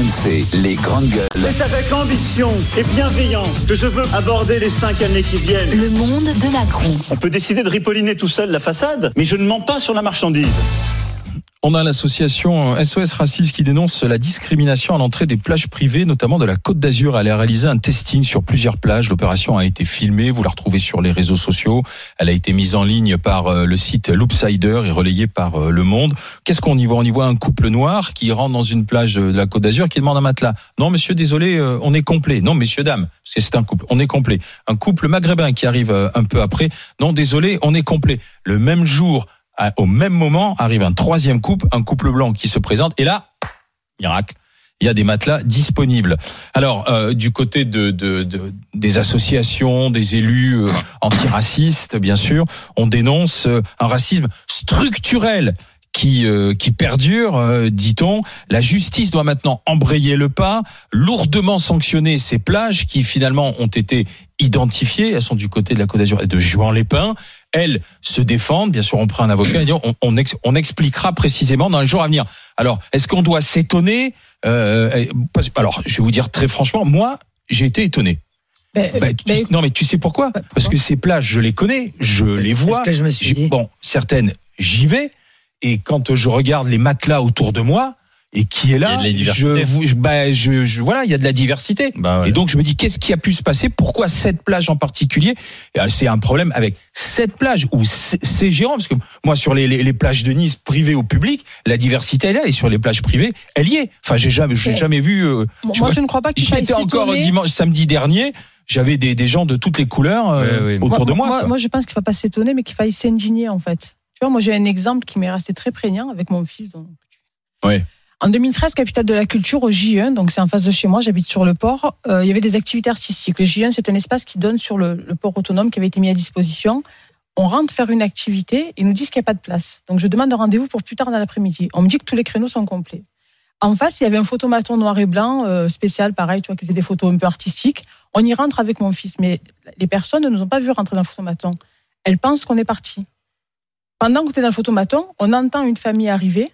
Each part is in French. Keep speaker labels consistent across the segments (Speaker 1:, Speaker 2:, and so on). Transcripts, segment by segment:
Speaker 1: RMC, les grandes gueules.
Speaker 2: C'est avec ambition et bienveillance que je veux aborder les cinq années qui viennent.
Speaker 3: Le monde de Macron.
Speaker 2: On peut décider de ripolliner tout seul la façade, mais je ne mens pas sur la marchandise.
Speaker 4: On a l'association SOS Racisme qui dénonce la discrimination à l'entrée des plages privées, notamment de la Côte d'Azur. Elle a réalisé un testing sur plusieurs plages. L'opération a été filmée, vous la retrouvez sur les réseaux sociaux. Elle a été mise en ligne par euh, le site Loopsider et relayée par euh, Le Monde. Qu'est-ce qu'on y voit? On y voit un couple noir qui rentre dans une plage de la Côte d'Azur qui demande un matelas. Non, monsieur, désolé, euh, on est complet. Non, messieurs, dames, c'est un couple, on est complet. Un couple maghrébin qui arrive un peu après. Non, désolé, on est complet. Le même jour, au même moment arrive un troisième couple, un couple blanc qui se présente. Et là, miracle, il y a des matelas disponibles. Alors, euh, du côté de, de, de, des associations, des élus euh, antiracistes, bien sûr, on dénonce euh, un racisme structurel qui, euh, qui perdure, euh, dit-on. La justice doit maintenant embrayer le pas, lourdement sanctionner ces plages qui finalement ont été identifiées. Elles sont du côté de la Côte d'Azur et de Juan-les-Pins. Elles se défendent. Bien sûr, on prend un avocat et on, on, on expliquera précisément dans les jours à venir. Alors, est-ce qu'on doit s'étonner euh, Alors, je vais vous dire très franchement, moi, j'ai été étonné. Ben, tu, ben, non mais tu sais pourquoi? Parce que ces plages, je les connais, je les vois.
Speaker 5: Que je me suis dit
Speaker 4: bon, certaines, j'y vais, et quand je regarde les matelas autour de moi, et qui est là, je, bah, je, je, voilà, il y a de la diversité.
Speaker 6: Bah ouais.
Speaker 4: Et donc je me dis, qu'est-ce qui a pu se passer? Pourquoi cette plage en particulier? Euh, C'est un problème avec cette plage ou ces gérants, parce que moi sur les, les, les, plages de Nice privées au public, la diversité elle est là, et sur les plages privées, elle y est. Enfin, j'ai jamais, j'ai jamais vu. Euh,
Speaker 7: moi, vois, je ne crois pas qu'il
Speaker 4: J'étais encore dimanche, samedi dernier. J'avais des, des gens de toutes les couleurs euh, autour
Speaker 7: moi,
Speaker 4: de moi.
Speaker 7: Moi, moi, je pense qu'il ne faut pas s'étonner, mais qu'il faille s'indigner en fait. Tu vois, moi j'ai un exemple qui m'est resté très prégnant avec mon fils. Donc... En 2013, capitale de la culture au J1, donc c'est en face de chez moi, j'habite sur le port. Euh, il y avait des activités artistiques. Le J1, c'est un espace qui donne sur le, le, port autonome qui avait été mis à disposition. On rentre faire une activité, ils nous disent qu'il n'y a pas de place. Donc je demande un rendez-vous pour plus tard dans l'après-midi. On me dit que tous les créneaux sont complets. En face, il y avait un photomaton noir et blanc euh, spécial, pareil, tu vois, qui faisait des photos un peu artistiques. On y rentre avec mon fils, mais les personnes ne nous ont pas vu rentrer dans le photomaton. Elles pensent qu'on est parti. Pendant qu'on était dans le photomaton, on entend une famille arriver.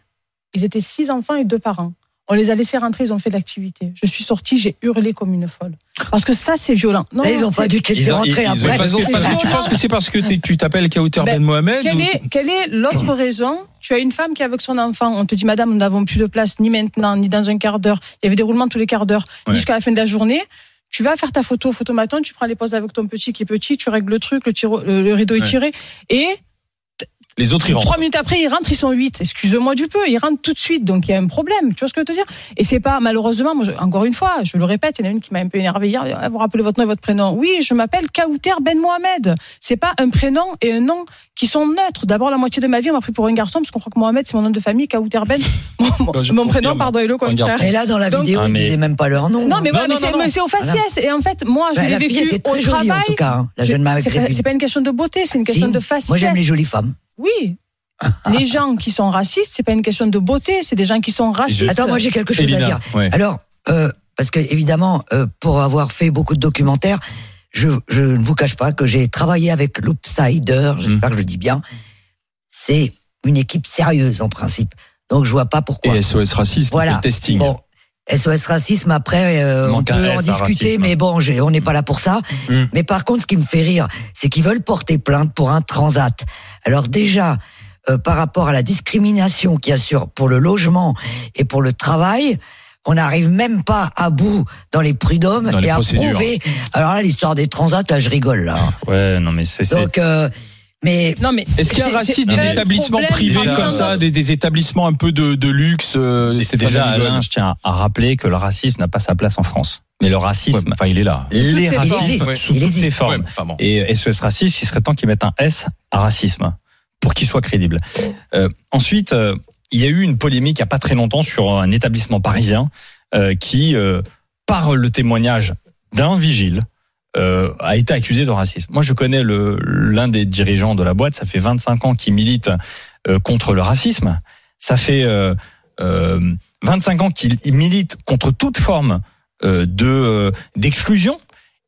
Speaker 7: Ils étaient six enfants et deux parents. On les a laissés rentrer, ils ont fait de l'activité. Je suis sortie, j'ai hurlé comme une folle. Parce que ça, c'est violent.
Speaker 5: Non, Là, ils n'ont pas dû te laisser rentrer
Speaker 4: ils,
Speaker 5: après.
Speaker 4: Raison, tu penses que c'est parce que tu t'appelles Kauter Ben, ben Mohamed
Speaker 7: Quelle
Speaker 4: ou...
Speaker 7: est, quelle est l'autre raison Tu as une femme qui est avec son enfant. On te dit, madame, nous n'avons plus de place, ni maintenant, ni dans un quart d'heure. Il y avait des roulements tous les quarts d'heure,
Speaker 4: Ouais.
Speaker 7: jusqu'à la fin de la journée. Tu vas faire ta photo au photomaton, tu prends les poses avec ton petit qui est petit, tu règles le truc, le, tiro, le, le rideau est
Speaker 4: Ouais.
Speaker 7: tiré. Et
Speaker 4: Les autres, ils rentrent.
Speaker 7: Trois minutes après, ils rentrent, ils sont huit. Excuse-moi du peu, ils rentrent tout de suite. Donc il y a un problème. Tu vois ce que je veux te dire? Et c'est pas malheureusement. Moi, je- encore une fois, je le répète, il y en a une qui m'a un peu énervé hier. Ah, Vous rappelez votre nom et votre prénom Oui, je m'appelle Kauter Ben Mohamed. C'est pas un prénom et un nom qui sont neutres. D'abord, la moitié de ma vie, on m'a pris pour un garçon parce qu'on croit que Mohamed c'est mon nom de famille. Kauter Ben, mon, mon-
Speaker 4: Bah,
Speaker 7: mon prénom, pardon, est le contraire.
Speaker 5: Et là, dans la
Speaker 6: Donc-
Speaker 5: vidéo,
Speaker 6: Ah,
Speaker 5: ils
Speaker 6: mais-
Speaker 5: disaient même pas leur nom.
Speaker 7: Non, mais voilà,
Speaker 4: Non,
Speaker 7: mais
Speaker 4: non,
Speaker 7: c'est- au faciès. Et en fait, moi, je
Speaker 5: Bah,
Speaker 7: l'ai vécu au travail.
Speaker 5: en tout cas, hein, la
Speaker 7: Je-
Speaker 5: jeune
Speaker 7: c'est pas,
Speaker 5: maghrébine.
Speaker 7: c'est pas une question de beauté, c'est une question de faciès.
Speaker 5: Moi, j'aime les jolies femmes.
Speaker 7: Oui. Les gens qui sont racistes, c'est pas une question de beauté, c'est des gens qui sont racistes.
Speaker 5: Attends, moi, j'ai quelque chose
Speaker 4: Elina,
Speaker 5: à dire.
Speaker 4: ouais.
Speaker 5: Alors, euh, parce que évidemment, euh, pour avoir fait beaucoup de documentaires, je, je ne vous cache pas que j'ai travaillé avec Loopsider, j'espère que je le dis bien. C'est une équipe sérieuse en principe. Donc je vois pas pourquoi.
Speaker 4: Et SOS Racisme,
Speaker 5: Voilà.
Speaker 4: testing.
Speaker 5: Bon, SOS racisme après, euh, on peut en discuter, mais bon, on n'est pas là pour ça.
Speaker 6: Mm.
Speaker 5: Mais par contre, ce qui me fait rire, c'est qu'ils veulent porter plainte pour un transat. Alors déjà, euh, par rapport à la discrimination qu'il y a sur pour le logement et pour le travail, on n'arrive même pas à bout dans les prud'hommes
Speaker 4: Dans les
Speaker 5: et à prouver. Alors là, l'histoire des transats, là, je rigole là.
Speaker 6: Ouais, non, mais c'est. c'est-
Speaker 5: Donc, euh, mais
Speaker 7: Non, mais
Speaker 4: Est-ce qu'il y a un
Speaker 7: c'est-
Speaker 4: racisme
Speaker 7: c'est
Speaker 4: des établissements privés comme ça, des, des établissements un peu de, de luxe euh,
Speaker 6: Et
Speaker 4: Stéphane
Speaker 6: déjà, Alain, je tiens à rappeler que le racisme n'a pas sa place en France. Mais le racisme,
Speaker 4: Ouais, Enfin, il est là.
Speaker 6: les racismes sous
Speaker 5: il
Speaker 6: toutes ses formes.
Speaker 4: Ouais, enfin bon.
Speaker 6: Et SOS Racisme, il serait temps qu'ils mettent un S à racisme pour qu'il soit crédible. Euh, ensuite, euh, il y a eu une polémique il n'y a pas très longtemps sur un établissement parisien euh, qui, euh, par le témoignage d'un vigile, euh, a été accusé de racisme. Moi, je connais l'un des dirigeants de la boîte. Ça fait 25 ans qu'il milite euh, contre le racisme. Ça fait euh, euh, 25 ans qu'il milite contre toute forme de d'exclusion.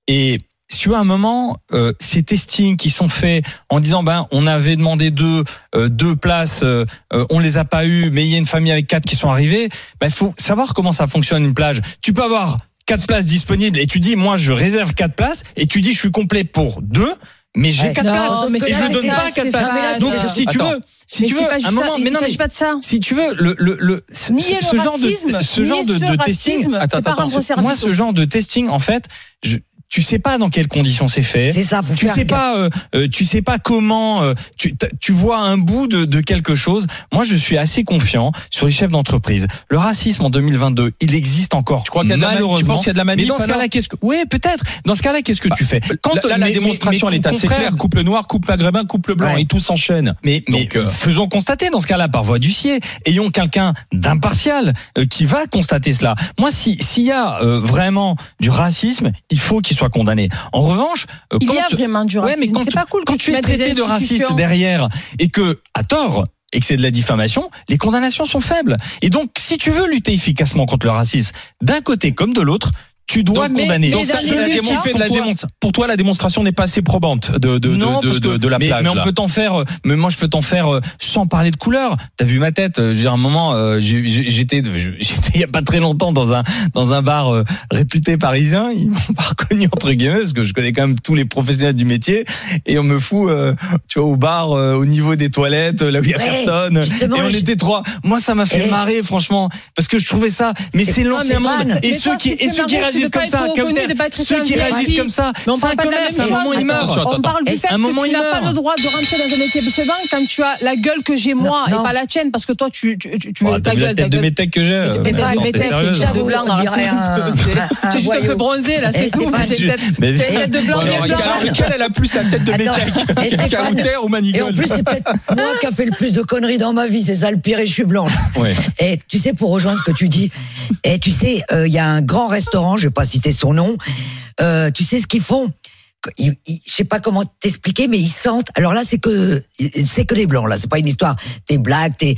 Speaker 6: Et à un moment, ces testings qui sont faits en disant, ben, on avait demandé deux, deux places, euh, on les a pas eu, mais il y a une famille avec quatre qui sont arrivées. Ben, il faut savoir comment ça fonctionne une plage. Tu peux avoir quatre places disponibles et tu dis, moi, je réserve quatre places et tu dis, je suis complet pour deux. Mais j'ai
Speaker 5: Ouais.
Speaker 6: quatre
Speaker 7: Non,
Speaker 6: places
Speaker 7: mais
Speaker 6: et je
Speaker 7: pas
Speaker 6: donne
Speaker 7: ça,
Speaker 6: pas quatre
Speaker 7: Stéphane.
Speaker 6: places.
Speaker 5: Mais là,
Speaker 6: Donc, si tu
Speaker 4: Attends.
Speaker 6: veux, si
Speaker 7: mais
Speaker 6: tu veux,
Speaker 7: pas
Speaker 6: un
Speaker 7: ça,
Speaker 6: moment,
Speaker 7: il
Speaker 6: mais non, mais
Speaker 7: pas de ça.
Speaker 6: si tu veux, le, le, le ce, ce
Speaker 7: le
Speaker 6: genre de
Speaker 7: racisme,
Speaker 6: ce genre de, de testing,
Speaker 7: racisme,
Speaker 4: Attends,
Speaker 7: pas
Speaker 4: attends,
Speaker 6: moi, ce genre de testing, en fait, je, tu sais pas dans quelles conditions c'est fait.
Speaker 5: C'est ça, faut
Speaker 6: Tu sais pas, euh, euh, tu sais pas comment. euh, tu, tu vois un bout de, de quelque chose. Moi, je suis assez confiant sur les chefs d'entreprise. Le racisme en 2022, il existe encore.
Speaker 4: Tu crois qu'il y a de la,
Speaker 6: malheureusement.
Speaker 4: tu penses qu'il y a de la
Speaker 6: mais
Speaker 4: manip
Speaker 6: dans ce cas-là, qu'est-ce que Oui, peut-être. Dans ce cas-là, qu'est-ce que tu fais?
Speaker 4: Quand là, la
Speaker 6: mes-
Speaker 4: démonstration
Speaker 6: mes-
Speaker 4: elle est assez claire, couple noir, couple maghrébin, couple blanc
Speaker 5: Ouais.
Speaker 4: et tout s'enchaîne.
Speaker 6: Mais, mais
Speaker 4: Donc, euh,
Speaker 6: faisons constater dans ce cas-là par voie d'huissier. Ayons quelqu'un d'impartial euh, qui va constater cela. Moi, si s'il y a euh, vraiment du racisme, il faut qu'il soit condamné. En revanche, euh,
Speaker 7: Il
Speaker 6: quand
Speaker 7: y a vraiment du
Speaker 6: Ouais,
Speaker 7: racisme.
Speaker 6: mais quand tu-
Speaker 7: pas cool
Speaker 6: quand
Speaker 7: que
Speaker 6: tu es traité de raciste derrière et que à tort et que c'est de la diffamation, les condamnations sont faibles. Et donc, si tu veux lutter efficacement contre le racisme, d'un côté comme de l'autre, tu dois
Speaker 7: Donc,
Speaker 6: condamner. Donc, ça, la
Speaker 7: deux
Speaker 6: démon-
Speaker 7: cas,
Speaker 6: qui fait de la
Speaker 4: pour toi,
Speaker 6: démonstration.
Speaker 4: Pour toi, la démonstration n'est pas assez probante de, de,
Speaker 6: non,
Speaker 4: de, de,
Speaker 6: que,
Speaker 4: de la
Speaker 6: mais,
Speaker 4: plage.
Speaker 6: mais on
Speaker 4: là.
Speaker 6: peut t'en faire. euh, Mais moi, je peux t'en faire euh, sans parler de couleur. T'as vu ma tête euh, Je veux dire, à un moment, euh, j'ai- j'ai- j'étais, j'étais il y a pas très longtemps dans un dans un bar euh, réputé parisien. Ils m'ont pas reconnu entre guillemets parce que je connais quand même tous les professionnels du métier et on me fout, euh, tu vois, au bar, au niveau des toilettes, là où il y a
Speaker 5: Ouais,
Speaker 6: personne. Et on
Speaker 5: je-
Speaker 6: était trois. Moi, ça m'a fait
Speaker 5: Eh.
Speaker 6: marrer, franchement, parce que je trouvais ça. Mais
Speaker 5: C'est-. Van.
Speaker 6: Et ceux qui et ceux qui réagissent
Speaker 7: pas
Speaker 6: comme ça,
Speaker 7: pas
Speaker 6: ceux qui réagissent comme ça, c'est un
Speaker 7: pas la
Speaker 6: commerce. un moment, meurent.
Speaker 4: Attention,
Speaker 7: On parle du
Speaker 6: Est-ce-
Speaker 7: fait que tu
Speaker 6: il
Speaker 7: n'as pas
Speaker 6: meurt.
Speaker 7: le droit de rentrer dans un établissement quand tu as la gueule que j'ai moi et pas la tienne parce que toi tu tu tu, tu
Speaker 6: Oh,
Speaker 7: ta
Speaker 6: vu la
Speaker 7: gueule,
Speaker 6: tête
Speaker 7: ta
Speaker 6: de métèque que j'ai t'es- sérieuse
Speaker 7: c'est
Speaker 5: J'avoue,
Speaker 7: de blanc,
Speaker 5: un
Speaker 7: J'ai juste un peu bronzé là,
Speaker 5: Eh,
Speaker 7: c'est tout.
Speaker 5: Stéphane,
Speaker 7: J'ai une tête
Speaker 6: Mais-
Speaker 7: j'ai une tête de blanc,
Speaker 4: lequel elle a plus sa tête de métèque Carouter ou
Speaker 5: Et en
Speaker 4: Manigol
Speaker 5: plus, c'est peut-être moi qui a fait le plus de conneries dans ma vie. C'est ça le pire et je suis blanche. Et tu sais, pour rejoindre ce que tu dis, et tu sais, il y a un grand restaurant, je vais pas citer son nom. euh, tu sais ce qu'ils font? Je sais pas comment t'expliquer, mais ils sentent. Alors là, c'est que c'est que les blancs. Là, c'est pas une histoire. T'es black, t'es.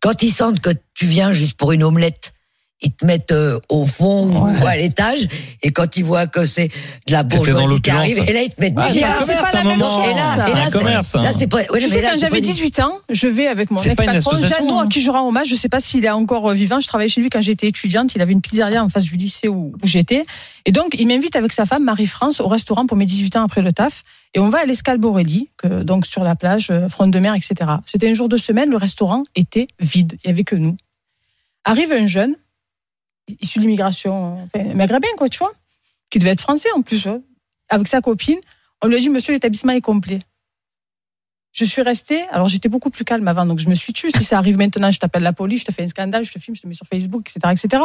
Speaker 5: Quand ils sentent que tu viens juste pour une omelette, ils te mettent euh, au fond ou à l'étage. Et quand ils voient que c'est de la bourgeoisie qui arrive, et là ils te mettent
Speaker 6: Ah, un
Speaker 7: c'est
Speaker 6: commerce,
Speaker 7: pas la même chose.
Speaker 5: Et là,
Speaker 6: C'est
Speaker 5: et là,
Speaker 6: commerce.
Speaker 5: là, c'est pas. ouais, mais
Speaker 7: sais,
Speaker 5: là,
Speaker 7: quand j'avais
Speaker 5: pas une-
Speaker 7: 18 ans, je vais avec mon
Speaker 6: C'est pas une
Speaker 7: ex-patron,
Speaker 6: association,
Speaker 7: Jeannot,
Speaker 6: hein.
Speaker 7: à qui je rends hommage. Je sais pas s'il est encore euh, vivant. Je travaillais chez lui quand j'étais étudiante. Il avait une pizzeria en face du lycée où, où j'étais. Et donc, il m'invite avec sa femme, Marie-France, au restaurant pour mes 18 ans après le taf. Et on va à l'Escale Borelli, que- donc sur la plage, euh, front de mer, etc. C'était un jour de semaine. Le restaurant était vide. Il y avait que nous. Arrive un jeune, issu de l'immigration, enfin, maghrébin, quoi, tu vois, qui devait être français en plus, ouais, avec sa copine. On lui a dit, monsieur, l'établissement est complet. Je suis restée, alors j'étais beaucoup plus calme avant, donc je me suis tue. Si ça arrive maintenant, je t'appelle la police, je te fais un scandale, je te filme, je te mets sur Facebook, etc. etc.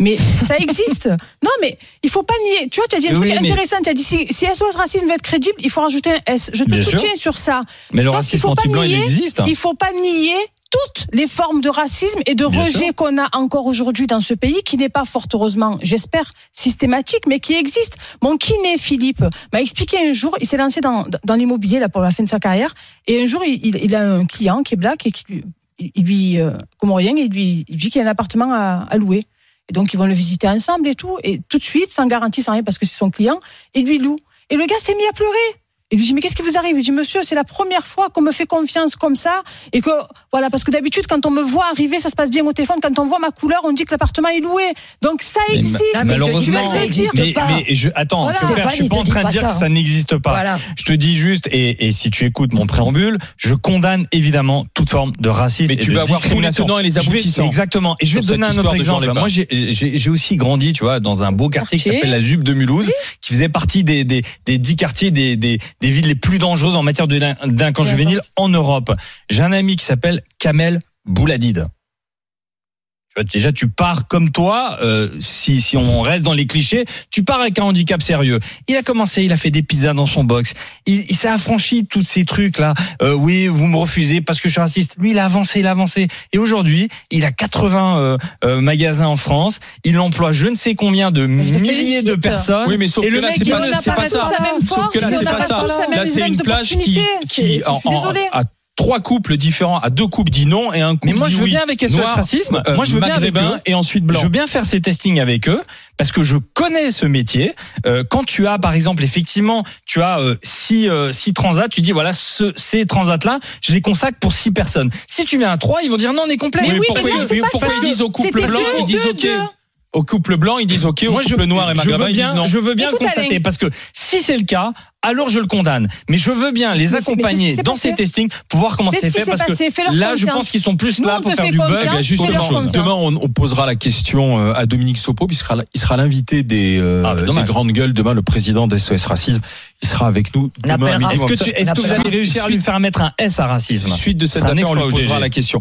Speaker 7: Mais ça existe. Non, mais il faut pas nier. Tu vois, tu as dit un
Speaker 6: Oui,
Speaker 7: truc
Speaker 6: mais-
Speaker 7: intéressant. Tu as dit si, si SOS Racisme veut être crédible, il faut rajouter un S. Je te
Speaker 6: Bien sûr.
Speaker 7: soutiens sur ça.
Speaker 6: Mais le
Speaker 7: Sauf
Speaker 6: racisme
Speaker 7: faut pas
Speaker 6: anti-blanc, il existe.
Speaker 7: Il faut pas nier toutes les formes de racisme et de
Speaker 6: Bien
Speaker 7: rejet qu'on a encore aujourd'hui dans ce pays, qui n'est pas fort heureusement, j'espère, systématique, mais qui existe. Mon kiné, Philippe, m'a expliqué un jour, il s'est lancé dans, dans l'immobilier là pour la fin de sa carrière, et un jour, il, il- il a un client qui est black et qui lui, il lui euh, comorien, et il lui il dit qu'il y a un appartement à, à louer. Et donc, ils vont le visiter ensemble et tout, et tout de suite, sans garantie, sans rien, parce que c'est son client, il lui loue. Et le gars s'est mis à pleurer. Il lui dit, mais qu'est-ce qui vous arrive? Il dit, monsieur, c'est la première fois qu'on me fait confiance comme ça. Et que, voilà, parce que d'habitude, quand on me voit arriver, ça se passe bien au téléphone. Quand on voit ma couleur, on dit que l'appartement est loué. Donc ça
Speaker 6: Mais
Speaker 7: existe.
Speaker 5: Ah, mais
Speaker 6: Malheureusement,
Speaker 5: ça existe
Speaker 6: mais,
Speaker 5: pas.
Speaker 6: mais je, attends,
Speaker 7: Voilà.
Speaker 6: Je suis pas en train de dire
Speaker 5: ça.
Speaker 6: que ça n'existe pas.
Speaker 5: Voilà.
Speaker 6: Je te dis juste, et, et si tu écoutes mon préambule, je condamne évidemment toute forme de racisme.
Speaker 4: Mais
Speaker 6: et
Speaker 4: tu
Speaker 6: de
Speaker 4: vas voir tous les
Speaker 6: discrimination.
Speaker 4: tenants et les
Speaker 6: vais-
Speaker 4: aboutissants.
Speaker 6: exactement. Et je vais te donner un autre exemple. Moi, j'ai- aussi grandi, tu vois, dans un beau quartier qui s'appelle la Zub de Mulhouse, qui faisait partie des, des, des dix quartiers des, des, villes les plus dangereuses en matière de délinquance juvénile en Europe. J'ai un ami qui s'appelle Kamel Bouladid. Tu vois, déjà, tu pars comme toi, euh, si, si on reste dans les clichés, tu pars avec un handicap sérieux. Il a commencé, il a fait des pizzas dans son box. Il, il s'est affranchi de tous ces trucs-là. Euh, oui, vous me refusez parce que je suis raciste. Lui, il a avancé, il a avancé. Et aujourd'hui, il a 80 euh, euh, magasins en France. Il emploie je ne sais combien de milliers de personnes.
Speaker 4: Oui, mais sauf
Speaker 6: Et
Speaker 4: que
Speaker 6: le
Speaker 4: là,
Speaker 6: mec,
Speaker 4: c'est
Speaker 6: il
Speaker 4: pas,
Speaker 6: pas
Speaker 4: pas ça.
Speaker 7: la même
Speaker 4: Sauf
Speaker 7: force,
Speaker 4: que là, c'est pas ça.
Speaker 7: tous la même-
Speaker 4: Là, c'est une plage qui, qui, en- en- trois couples différents, à deux couples dit non et un couple
Speaker 6: Mais moi,
Speaker 4: dit
Speaker 6: je veux
Speaker 4: oui.
Speaker 6: bien avec SOS
Speaker 4: Noir,
Speaker 6: Racisme.
Speaker 4: euh,
Speaker 6: moi, je veux bien avec eux.
Speaker 4: et ensuite blanc.
Speaker 6: Je veux bien faire ces testings avec eux parce que je connais ce métier. Euh, quand tu as, par exemple, effectivement, tu as euh, six, euh, six transats, tu dis voilà, ce, ces transats-là, je les consacre pour six personnes. Si tu viens à trois, ils vont dire non, on est complet.
Speaker 7: Mais oui,
Speaker 4: pourquoi,
Speaker 7: mais non,
Speaker 4: ils- pourquoi
Speaker 7: ça.
Speaker 4: ils disent au couple blanc, ils disent
Speaker 7: deux,
Speaker 4: ok.
Speaker 7: deux.
Speaker 4: Au couple blanc, ils disent ok. Au
Speaker 6: Moi,
Speaker 4: couple noir et
Speaker 6: je
Speaker 4: maghrébin,
Speaker 6: veux
Speaker 4: ils disent
Speaker 6: bien,
Speaker 4: non.
Speaker 6: je veux bien
Speaker 7: Écoute,
Speaker 6: le constater parce que si c'est le cas, alors je le condamne. Mais je veux bien les accompagner dans ces testings pour voir comment
Speaker 7: C'est
Speaker 6: fait parce
Speaker 7: passé.
Speaker 6: que là, je pense qu'ils sont plus
Speaker 7: Nous,
Speaker 6: là pour faire du buzz.
Speaker 7: confiance.
Speaker 4: Bien, justement,
Speaker 7: Fais-leur confiance.
Speaker 4: demain, on, on posera la question euh, à Dominique Sopo, puisqu'il sera, il sera l'invité des, euh,
Speaker 6: Ah, bah,
Speaker 4: des grandes gueules. Demain, le président d'SOS Racisme, il sera avec nous demain à
Speaker 5: appellera-
Speaker 4: midi.
Speaker 6: Est-ce que, tu- vous allez réussir à lui faire mettre un S à racisme?
Speaker 4: Suite de
Speaker 6: Ce
Speaker 4: cette affaire, on lui posera la question.